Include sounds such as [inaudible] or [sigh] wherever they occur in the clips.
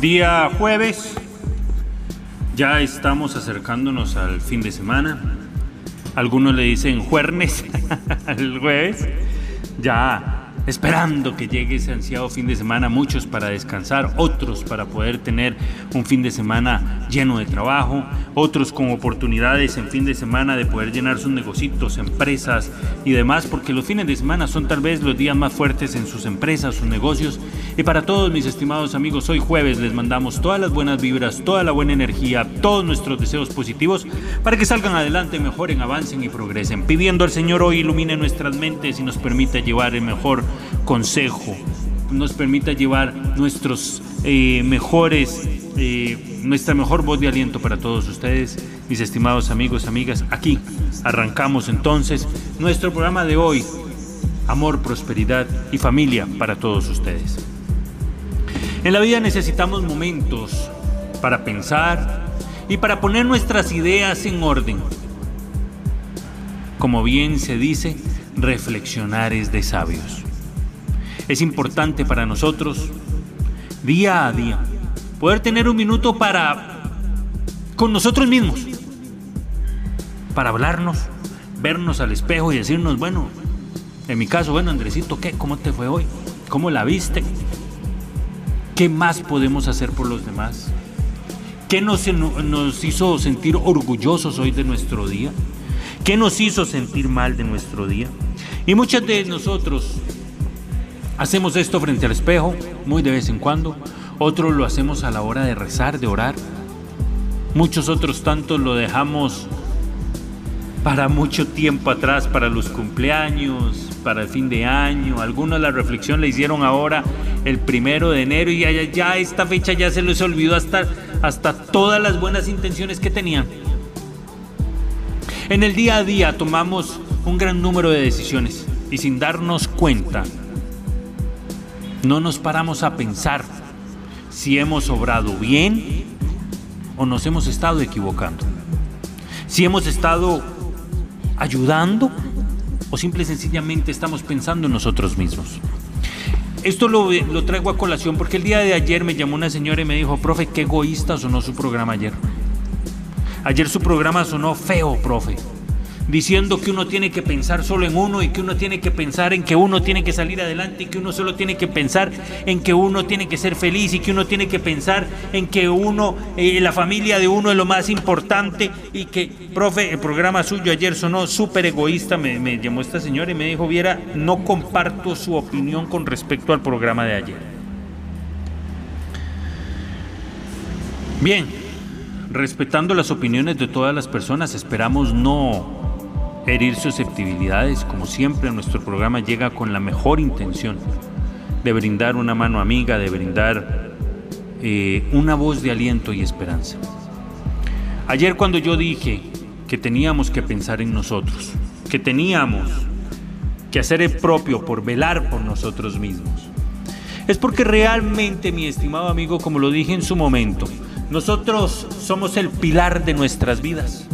Día jueves, ya estamos acercándonos al fin de semana. Algunos le dicen jueves [laughs] al jueves. Ya esperando que llegue ese ansiado fin de semana, muchos para descansar, otros para poder tener un fin de semana lleno de trabajo, otros con oportunidades en fin de semana de poder llenar sus negocios, empresas y demás, porque los fines de semana son tal vez los días más fuertes en sus empresas, sus negocios. Y para todos mis estimados amigos, hoy jueves les mandamos todas las buenas vibras, toda la buena energía, todos nuestros deseos positivos para que salgan adelante, mejoren, avancen y progresen, pidiendo al Señor hoy ilumine nuestras mentes y nos permita llevar el mejor consejo, nos permita llevar nuestros eh, mejores, eh, nuestra mejor voz de aliento para todos ustedes, mis estimados amigos, amigas. Aquí arrancamos entonces nuestro programa de hoy, Amor, Prosperidad y Familia para todos ustedes. En la vida necesitamos momentos para pensar y para poner nuestras ideas en orden. Como bien se dice, reflexionar es de sabios es importante para nosotros día a día poder tener un minuto para con nosotros mismos, para hablarnos, vernos al espejo y decirnos, bueno, en mi caso, bueno, Andresito, ¿qué? ¿Cómo te fue hoy? ¿Cómo la viste? ¿Qué más podemos hacer por los demás? ¿Qué nos, hizo sentir orgullosos hoy de nuestro día? ¿Qué nos hizo sentir mal de nuestro día? Y muchas de nosotros Hacemos esto frente al espejo, muy de vez en cuando. Otros lo hacemos a la hora de rezar, de orar. Muchos otros tantos lo dejamos para mucho tiempo atrás, para los cumpleaños, para el fin de año. Algunos la reflexión la hicieron ahora el primero de enero y ya, esta fecha ya se les olvidó hasta, hasta todas las buenas intenciones que tenían. En el día a día tomamos un gran número de decisiones y sin darnos cuenta no nos paramos a pensar si hemos obrado bien o nos hemos estado equivocando. Si hemos estado ayudando o simple y sencillamente estamos pensando en nosotros mismos. Esto lo, lo, traigo a colación porque el día de ayer me llamó una señora y me dijo, profe, qué egoísta sonó su programa ayer. Ayer su programa sonó feo, profe diciendo que uno tiene que pensar solo en uno y que uno tiene que pensar en que uno tiene que salir adelante y que uno solo tiene que pensar en que uno tiene que ser feliz y que uno tiene que pensar en que uno, eh, la familia de uno es lo más importante y que, profe, el programa suyo ayer sonó súper egoísta, me, me llamó esta señora y me dijo, viera, no comparto su opinión con respecto al programa de ayer. Bien, respetando las opiniones de todas las personas, esperamos no herir susceptibilidades, como siempre nuestro programa llega con la mejor intención de brindar una mano amiga, de brindar eh, una voz de aliento y esperanza. Ayer cuando yo dije que teníamos que pensar en nosotros, que teníamos que hacer el propio por velar por nosotros mismos, es porque realmente, mi estimado amigo, como lo dije en su momento, nosotros somos el pilar de nuestras vidas.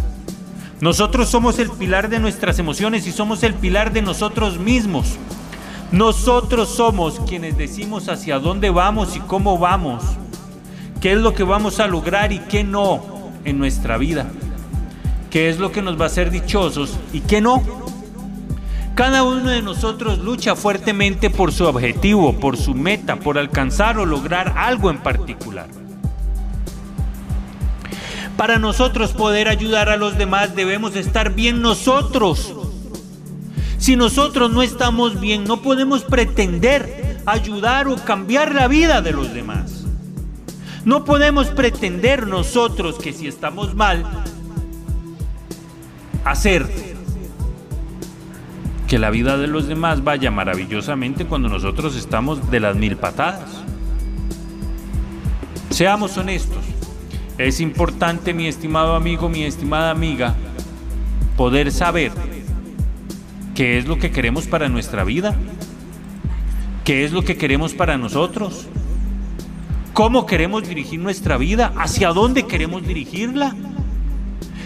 Nosotros somos el pilar de nuestras emociones y somos el pilar de nosotros mismos. Nosotros somos quienes decimos hacia dónde vamos y cómo vamos, qué es lo que vamos a lograr y qué no en nuestra vida, qué es lo que nos va a hacer dichosos y qué no. Cada uno de nosotros lucha fuertemente por su objetivo, por su meta, por alcanzar o lograr algo en particular. Para nosotros poder ayudar a los demás debemos estar bien nosotros. Si nosotros no estamos bien, no podemos pretender ayudar o cambiar la vida de los demás. No podemos pretender nosotros que si estamos mal, hacer que la vida de los demás vaya maravillosamente cuando nosotros estamos de las mil patadas. Seamos honestos. Es importante, mi estimado amigo, mi estimada amiga, poder saber qué es lo que queremos para nuestra vida, qué es lo que queremos para nosotros, cómo queremos dirigir nuestra vida, hacia dónde queremos dirigirla.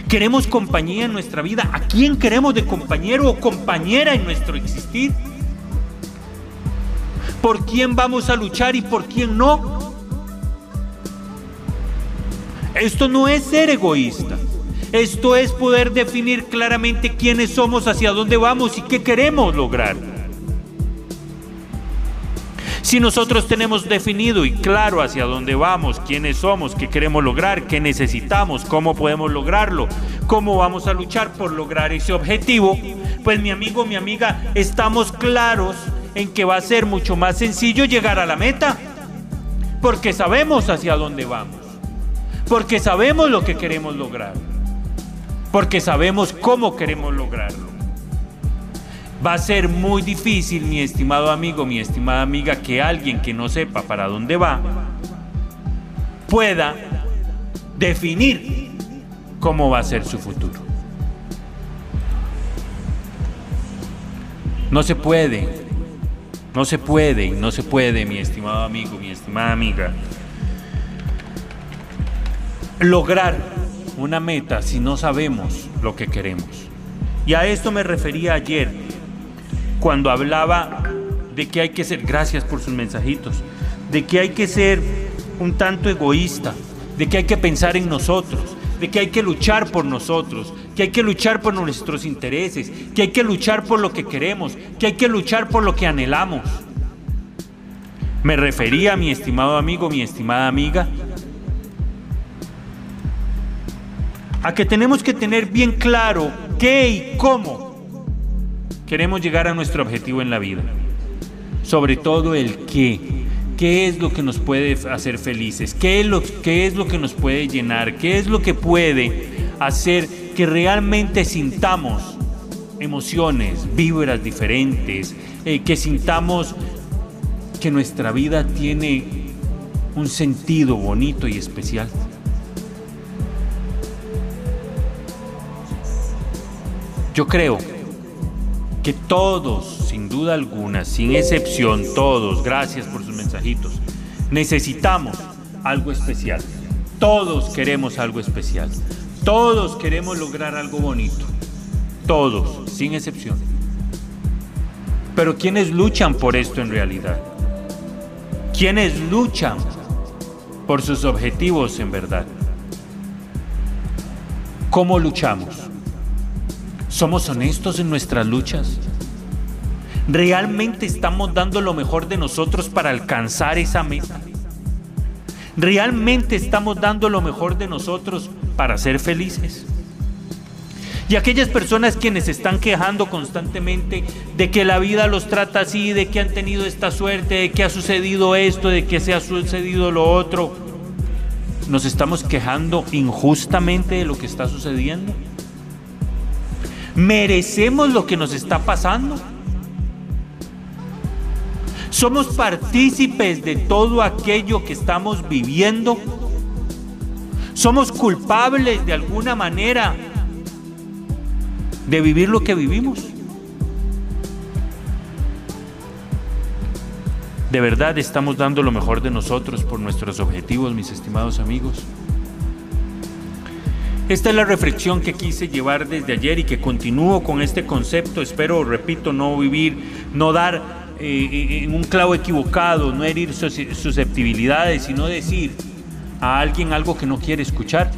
¿Queremos compañía en nuestra vida? ¿A quién queremos de compañero o compañera en nuestro existir? ¿Por quién vamos a luchar y por quién no? Esto no es ser egoísta. Esto es poder definir claramente quiénes somos, hacia dónde vamos y qué queremos lograr. Si nosotros tenemos definido y claro hacia dónde vamos, quiénes somos, qué queremos lograr, qué necesitamos, cómo podemos lograrlo, cómo vamos a luchar por lograr ese objetivo, pues mi amigo, mi amiga, estamos claros en que va a ser mucho más sencillo llegar a la meta, porque sabemos hacia dónde vamos, porque sabemos lo que queremos lograr, porque sabemos cómo queremos lograrlo. Va a ser muy difícil, mi estimado amigo, mi estimada amiga, que alguien que no sepa para dónde va pueda definir cómo va a ser su futuro. No se puede, no se puede no se puede, mi estimado amigo, mi estimada amiga, lograr una meta si no sabemos lo que queremos. Y a esto me refería ayer cuando hablaba de que hay que ser, gracias por sus mensajitos, de que hay que ser un tanto egoísta, de que hay que pensar en nosotros, de que hay que luchar por nosotros, que hay que luchar por nuestros intereses, que hay que luchar por lo que queremos, que hay que luchar por lo que anhelamos. Me refería, mi estimado amigo, mi estimada amiga, a que tenemos que tener bien claro qué y cómo queremos llegar a nuestro objetivo en la vida. Sobre todo el qué. ¿Qué es lo que nos puede hacer felices? ¿Qué es lo, qué es lo que nos puede llenar? ¿Qué es lo que puede hacer que realmente sintamos emociones, vibras diferentes? Eh, que sintamos que nuestra vida tiene un sentido bonito y especial. Yo creo que todos, sin duda alguna, sin excepción, todos, gracias por sus mensajitos, necesitamos algo especial. Todos queremos algo especial. Todos queremos lograr algo bonito. Todos, sin excepción. Pero ¿quiénes luchan por esto en realidad? ¿Quiénes luchan por sus objetivos en verdad? ¿Cómo luchamos? ¿Somos honestos en nuestras luchas? ¿Realmente estamos dando lo mejor de nosotros para alcanzar esa meta? ¿Realmente estamos dando lo mejor de nosotros para ser felices? Y aquellas personas quienes están quejando constantemente de que la vida los trata así, de que han tenido esta suerte, de que ha sucedido esto, de que se ha sucedido lo otro, ¿nos estamos quejando injustamente de lo que está sucediendo? ¿Merecemos lo que nos está pasando? ¿Somos partícipes de todo aquello que estamos viviendo? ¿Somos culpables de alguna manera de vivir lo que vivimos? ¿De verdad estamos dando lo mejor de nosotros por nuestros objetivos, mis estimados amigos? Esta es la reflexión que quise llevar desde ayer y que continúo con este concepto. Espero, repito, no vivir, no dar eh, eh, en un clavo equivocado, no herir susceptibilidades, sino decir a alguien algo que no quiere escuchar.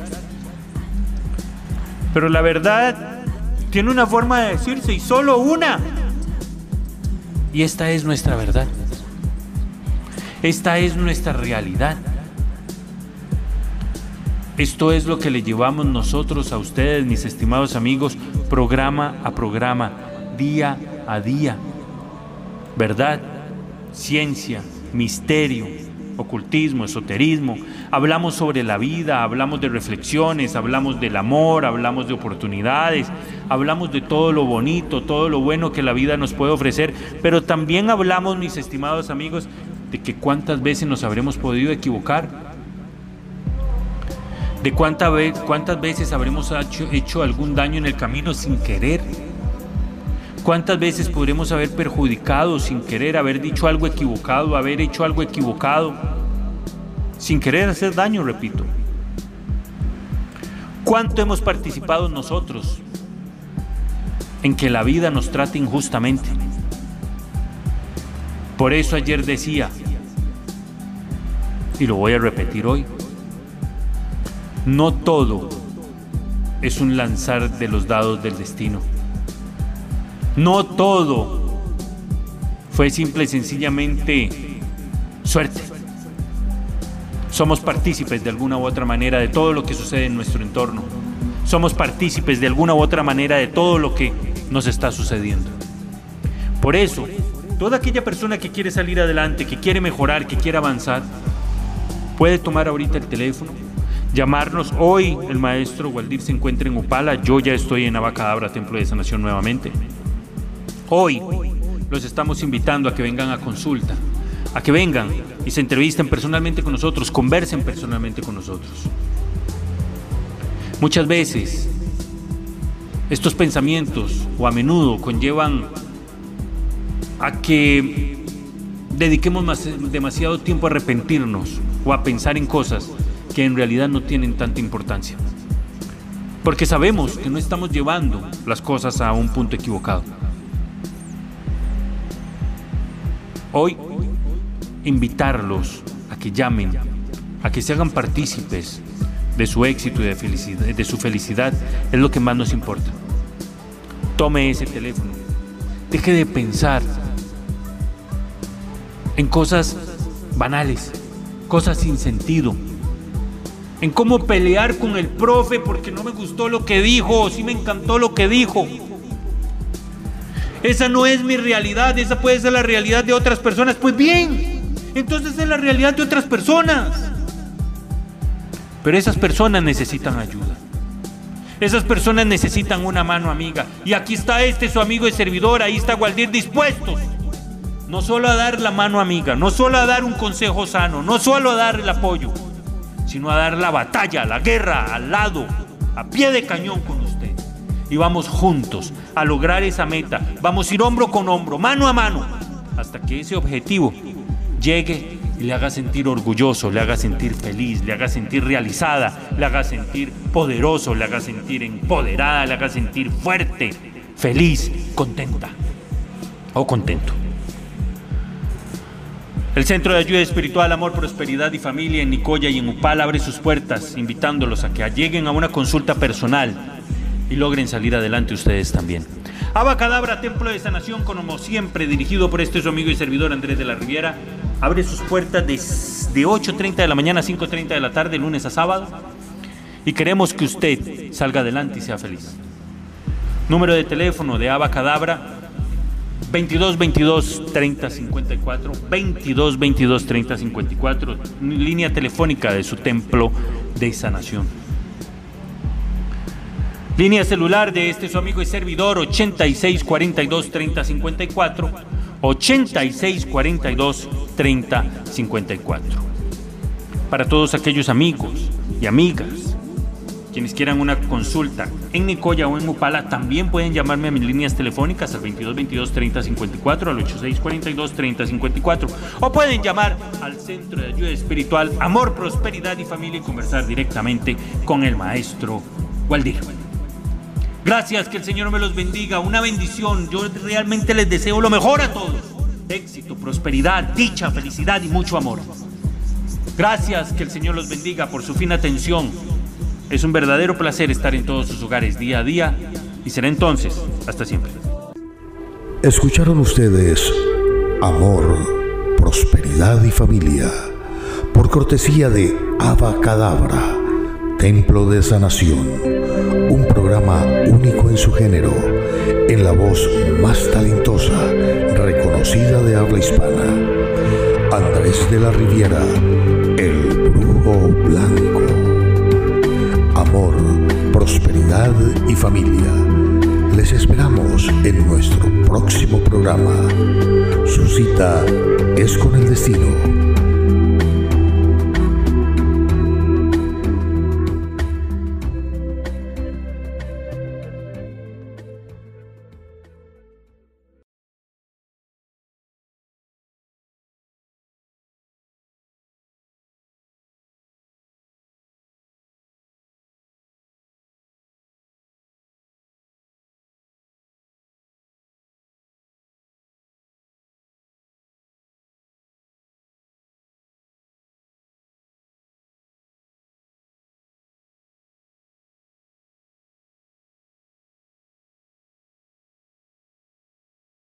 Pero la verdad tiene una forma de decirse y solo una. Y esta es nuestra verdad. Esta es nuestra realidad. Esto es lo que le llevamos nosotros a ustedes, mis estimados amigos, programa a programa, día a día. Verdad, ciencia, misterio, ocultismo, esoterismo. Hablamos sobre la vida, hablamos de reflexiones, hablamos del amor, hablamos de oportunidades, hablamos de todo lo bonito, todo lo bueno que la vida nos puede ofrecer, pero también hablamos, mis estimados amigos, de que cuántas veces nos habremos podido equivocar de cuántas veces habremos hecho, algún daño en el camino sin querer. ¿Cuántas veces podremos haber perjudicado sin querer, haber dicho algo equivocado, haber hecho algo equivocado, sin querer hacer daño, repito? ¿Cuánto hemos participado nosotros en que la vida nos trate injustamente? Por eso ayer decía, y lo voy a repetir hoy, no todo es un lanzar de los dados del destino. No todo fue simple y sencillamente suerte. Somos partícipes de alguna u otra manera de todo lo que sucede en nuestro entorno. Somos partícipes de alguna u otra manera de todo lo que nos está sucediendo. Por eso, toda aquella persona que quiere salir adelante, que quiere mejorar, que quiere avanzar, puede tomar ahorita el teléfono, llamarnos. Hoy el maestro Waldir se encuentra en Upala, yo ya estoy en Abacadabra, Templo de Sanación nuevamente. Hoy los estamos invitando a que vengan a consulta, a que vengan y se entrevisten personalmente con nosotros, conversen personalmente con nosotros. Muchas veces estos pensamientos o a menudo conllevan a que dediquemos demasiado tiempo a arrepentirnos o a pensar en cosas que en realidad no tienen tanta importancia. Porque sabemos que no estamos llevando las cosas a un punto equivocado. Hoy, invitarlos a que llamen, a que se hagan partícipes de su éxito y de, felicidad, de su felicidad es lo que más nos importa. Tome ese teléfono. Deje de pensar en cosas banales, cosas sin sentido, en cómo pelear con el profe porque no me gustó lo que dijo o sí me encantó lo que dijo. Esa no es mi realidad, esa puede ser la realidad de otras personas. Pues bien, entonces es la realidad de otras personas. Pero esas personas necesitan ayuda. Esas personas necesitan una mano amiga. Y aquí está este, su amigo y servidor, ahí está Gualdir dispuestos. No solo a dar la mano amiga, no solo a dar un consejo sano, no solo a dar el apoyo, sino a dar la batalla, la guerra al lado, a pie de cañón con usted. Y vamos juntos a lograr esa meta. Vamos a ir hombro con hombro, mano a mano, hasta que ese objetivo llegue y le haga sentir orgulloso, le haga sentir feliz, le haga sentir realizada, le haga sentir poderoso, le haga sentir empoderada, le haga sentir fuerte, feliz, contenta o contento. El Centro de Ayuda Espiritual, Amor, Prosperidad y Familia en Nicoya y en Upal abre sus puertas, invitándolos a que lleguen a una consulta personal y logren salir adelante ustedes también. Abacadabra, Templo de Sanación, como siempre, dirigido por este su amigo y servidor Andrés de la Riviera, abre sus puertas de, de 8.30 de la mañana a 5.30 de la tarde, lunes a sábado, y queremos que usted salga adelante y sea feliz. Número de teléfono de Abacadabra 22 22 30 54 22 22 30 54 línea telefónica de su templo de sanación. Línea celular de este su amigo y servidor 86 42 30 54 86 42 30 54 para todos aquellos amigos y amigas quienes quieran una consulta en Nicoya o en Upala también pueden llamarme a mis líneas telefónicas al 22 22 30 54, al 86 42 30 54 o pueden llamar al Centro de Ayuda Espiritual Amor, Prosperidad y Familia y conversar directamente con el maestro Waldir. Gracias, que el Señor me los bendiga, una bendición. Yo realmente les deseo lo mejor a todos. Éxito, prosperidad, dicha, felicidad y mucho amor. Gracias, que el Señor los bendiga por su fina atención es un verdadero placer estar en todos sus hogares día a día y será entonces hasta siempre. Escucharon ustedes Amor, Prosperidad y Familia por cortesía de Abacadabra Templo de Sanación, un programa único en su género, en la voz más talentosa, reconocida de habla hispana. Andrés de la Riviera, el brujo blanco. Amor, prosperidad y familia. Les esperamos en nuestro próximo programa. Su cita es con el destino